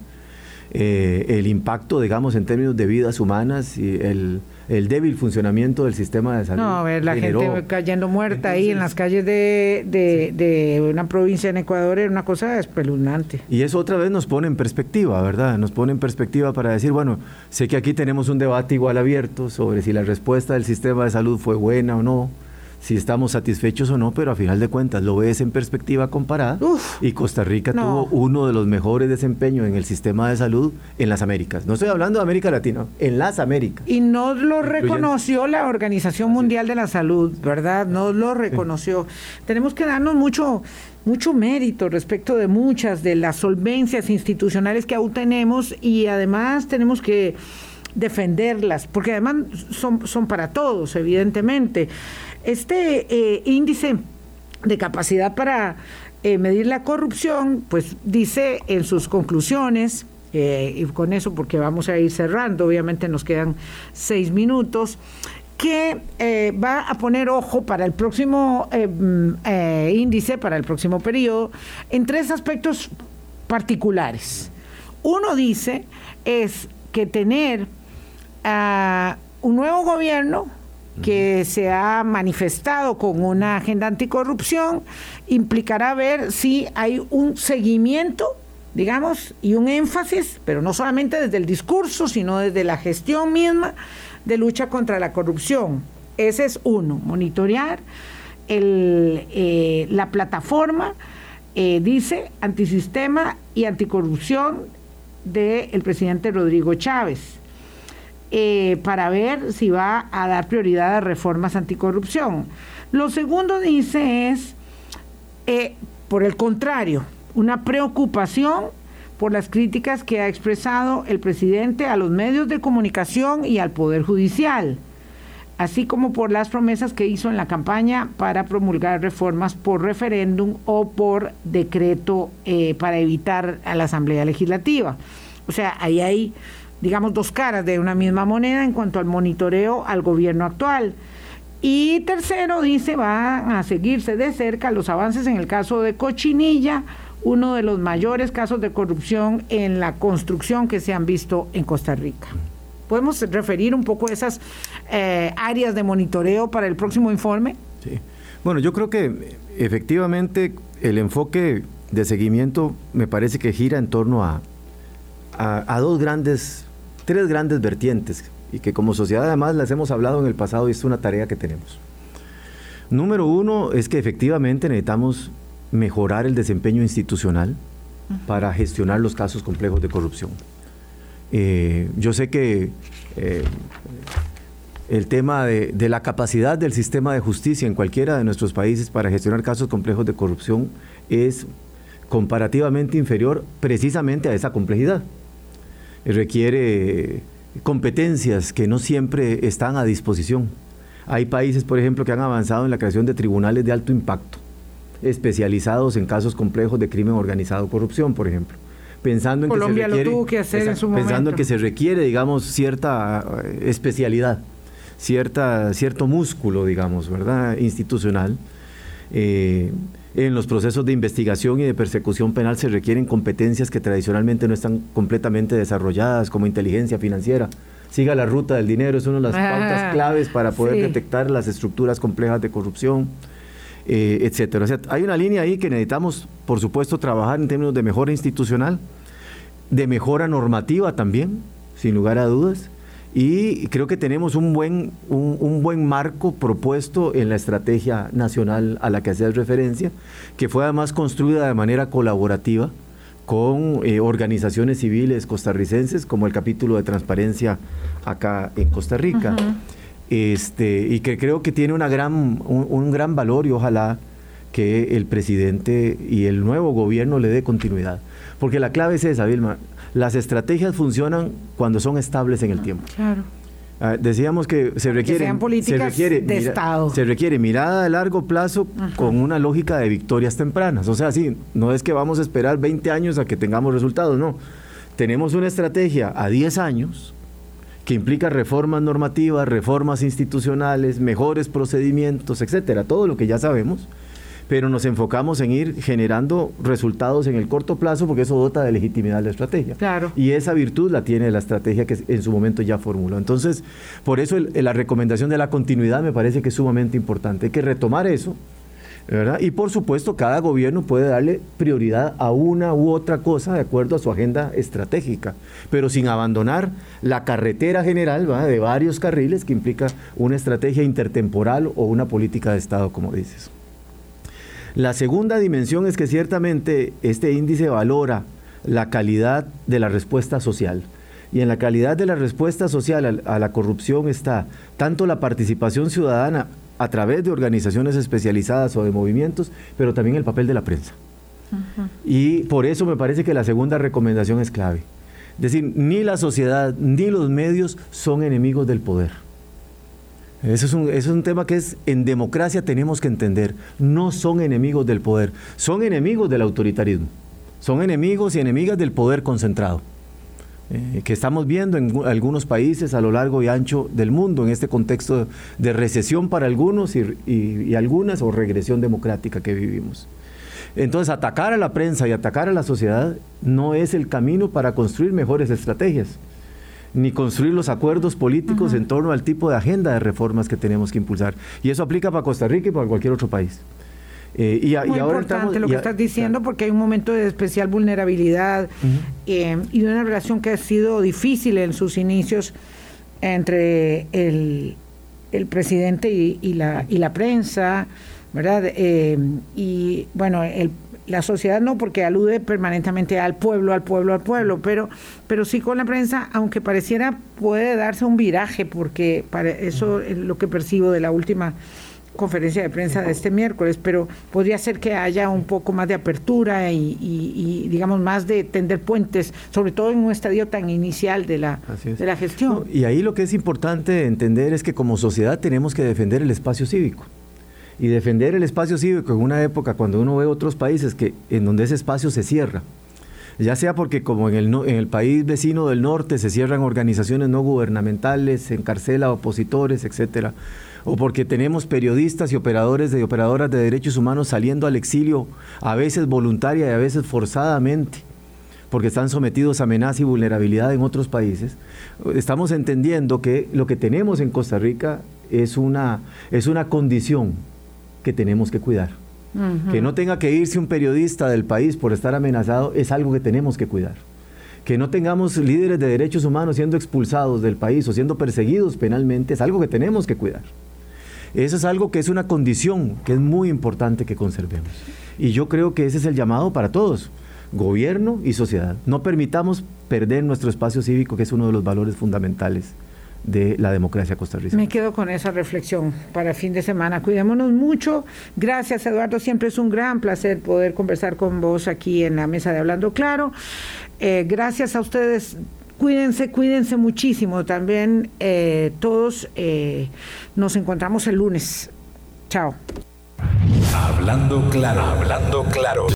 Eh, el impacto, digamos, en términos de vidas humanas y el, débil funcionamiento del sistema de salud. No, a ver, la gente cayendo muerta ahí en las calles de, de, una provincia en Ecuador era una cosa espeluznante. Y eso otra vez nos pone en perspectiva, ¿verdad? Nos pone en perspectiva para decir, bueno, sé que aquí tenemos un debate igual abierto sobre si la respuesta del sistema de salud fue buena o no si estamos satisfechos o no, pero a final de cuentas lo ves en perspectiva comparada y Costa Rica tuvo uno de los mejores desempeños en el sistema de salud en las Américas. No estoy hablando de América Latina, en las Américas. Y no lo reconoció la Organización Mundial de la Salud, ¿verdad? No lo reconoció. Tenemos que darnos mucho mucho mérito respecto de muchas de las solvencias institucionales que aún tenemos y además tenemos que defenderlas, porque además son, son para todos, evidentemente. Este eh, índice de capacidad para eh, medir la corrupción, pues dice en sus conclusiones, eh, y con eso porque vamos a ir cerrando, obviamente nos quedan seis minutos, que va a poner ojo para el próximo mm, índice, para el próximo periodo, en tres aspectos particulares. Uno dice es que tener ah, un nuevo gobierno que se ha manifestado con una agenda anticorrupción, implicará ver si hay un seguimiento, digamos, y un énfasis, pero no solamente desde el discurso, sino desde la gestión misma de lucha contra la corrupción. Ese es uno, monitorear el, eh, la plataforma, eh, dice, antisistema y anticorrupción del presidente Rodrigo Chávez eh, para ver si va a dar prioridad a reformas anticorrupción. Lo segundo dice es, eh, por el contrario, una preocupación por las críticas que ha expresado el presidente a los medios de comunicación y al Poder Judicial, así como por las promesas que hizo en la campaña para promulgar reformas por referéndum o por decreto eh, para evitar a la Asamblea Legislativa. O sea, ahí hay digamos, dos caras de una misma moneda en cuanto al monitoreo al gobierno actual. Y tercero, dice, va a seguirse de cerca los avances en el caso de Cochinilla, uno de los mayores casos de corrupción en la construcción que se han visto en Costa Rica. ¿Podemos referir un poco esas eh, áreas de monitoreo para el próximo informe? Sí. Bueno, yo creo que efectivamente el enfoque de seguimiento me parece que gira en torno a, a dos grandes tres grandes vertientes y que como sociedad además las hemos hablado en el pasado y es una tarea que tenemos. Número uno es que efectivamente necesitamos mejorar el desempeño institucional para gestionar los casos complejos de corrupción. Eh, yo sé que eh, el tema de, de, la capacidad del sistema de justicia en cualquiera de nuestros países para gestionar casos complejos de corrupción es comparativamente inferior precisamente a esa complejidad. Requiere competencias que no siempre están a disposición. Hay países, por ejemplo, que han avanzado en la creación de tribunales de alto impacto, especializados en casos complejos de crimen organizado, corrupción, por ejemplo. Pensando en que se requiere, lo tuvo que hacer en su Pensando en que se requiere, digamos, cierta eh, especialidad, cierta, cierto músculo, digamos, ¿verdad? Institucional. Eh, en los procesos de investigación y de persecución penal se requieren competencias que tradicionalmente no están completamente desarrolladas, como inteligencia financiera. Siga la ruta del dinero, es una de las ah, pautas claves para poder detectar las estructuras complejas de corrupción, eh, etcétera. O sea, hay una línea ahí que necesitamos, por supuesto, trabajar en términos de mejora institucional, de mejora normativa también, sin lugar a dudas, y creo que tenemos un buen, un, buen marco propuesto en la estrategia nacional a la que hacías referencia, que fue además construida de manera colaborativa con eh, organizaciones civiles costarricenses, como el capítulo de transparencia acá en Costa Rica. este, y que creo que tiene una gran, un, un gran valor y ojalá que el presidente y el nuevo gobierno le dé continuidad. Porque la clave es esa, Vilma las estrategias funcionan cuando son estables en el tiempo. Claro. Ah, decíamos que se requiere, se requiere de Estado. Se requiere mirada a largo plazo con una lógica de victorias tempranas. O sea, sí, no es que vamos a esperar 20 años a que tengamos resultados, no. Tenemos una estrategia a 10 años que implica reformas normativas, reformas institucionales, mejores procedimientos, etcétera, todo lo que ya sabemos pero nos enfocamos en ir generando resultados en el corto plazo porque eso dota de legitimidad la estrategia. Claro. Y esa virtud la tiene la estrategia que en su momento ya formuló. Entonces, por eso la recomendación de la continuidad me parece que es sumamente importante. Hay que retomar eso. ¿verdad? Y por supuesto, cada gobierno puede darle prioridad a una u otra cosa de acuerdo a su agenda estratégica, pero sin abandonar la carretera general de varios carriles que implica una estrategia intertemporal o una política de Estado, como dices. La segunda dimensión es que ciertamente este índice valora la calidad de la respuesta social. Y en la calidad de la respuesta social a, la corrupción está tanto la participación ciudadana a través de organizaciones especializadas o de movimientos, pero también el papel de la prensa. Y por eso me parece que la segunda recomendación es clave. Es decir, ni la sociedad ni los medios son enemigos del poder. Eso es, un, es un tema que es en democracia tenemos que entender. No son enemigos del poder, son enemigos del autoritarismo. Son enemigos y enemigas del poder concentrado. Eh, que estamos viendo en algunos países a lo largo y ancho del mundo, en este contexto de recesión para algunos y, algunas o regresión democrática que vivimos. Entonces, atacar a la prensa y atacar a la sociedad no es el camino para construir mejores estrategias ni construir los acuerdos políticos en torno al tipo de agenda de reformas que tenemos que impulsar. Y eso aplica para Costa Rica y para cualquier otro país. Eh, y, Muy ahora importante lo que estás diciendo porque hay un momento de especial vulnerabilidad eh, y de una relación que ha sido difícil en sus inicios entre el, el presidente y, y, la, y la prensa, ¿verdad? Eh, y bueno, el la sociedad no, porque alude permanentemente al pueblo, al pueblo, al pueblo, pero, pero sí con la prensa, aunque pareciera puede darse un viraje, porque para eso es lo que percibo de la última conferencia de prensa de este miércoles, pero podría ser que haya un poco más de apertura y, digamos más de tender puentes, sobre todo en un estadio tan inicial de la, de la gestión. y ahí lo que es importante entender es que como sociedad tenemos que defender el espacio cívico y defender el espacio cívico en una época cuando uno ve otros países que en donde ese espacio se cierra, ya sea porque como en el, país vecino del norte se cierran organizaciones no gubernamentales, se encarcela opositores, etcétera, o porque tenemos periodistas y operadores de operadoras de derechos humanos saliendo al exilio, a veces voluntaria y a veces forzadamente, porque están sometidos a amenaza y vulnerabilidad en otros países, estamos entendiendo que lo que tenemos en Costa Rica es una, es una condición que tenemos que cuidar. Que no tenga que irse un periodista del país por estar amenazado es algo que tenemos que cuidar. Que no tengamos líderes de derechos humanos siendo expulsados del país o siendo perseguidos penalmente es algo que tenemos que cuidar. Eso es algo que es una condición que es muy importante que conservemos. Y yo creo que ese es el llamado para todos, gobierno y sociedad. No permitamos perder nuestro espacio cívico, que es uno de los valores fundamentales de la democracia costarricense. Me quedo con esa reflexión para el fin de semana. Cuidémonos mucho. Gracias, Eduardo. Siempre es un gran placer poder conversar con vos aquí en la mesa de Hablando Claro. Eh, gracias a ustedes. Cuídense, cuídense muchísimo. También eh, todos eh, nos encontramos el lunes. Chao. Hablando claro, hablando claro.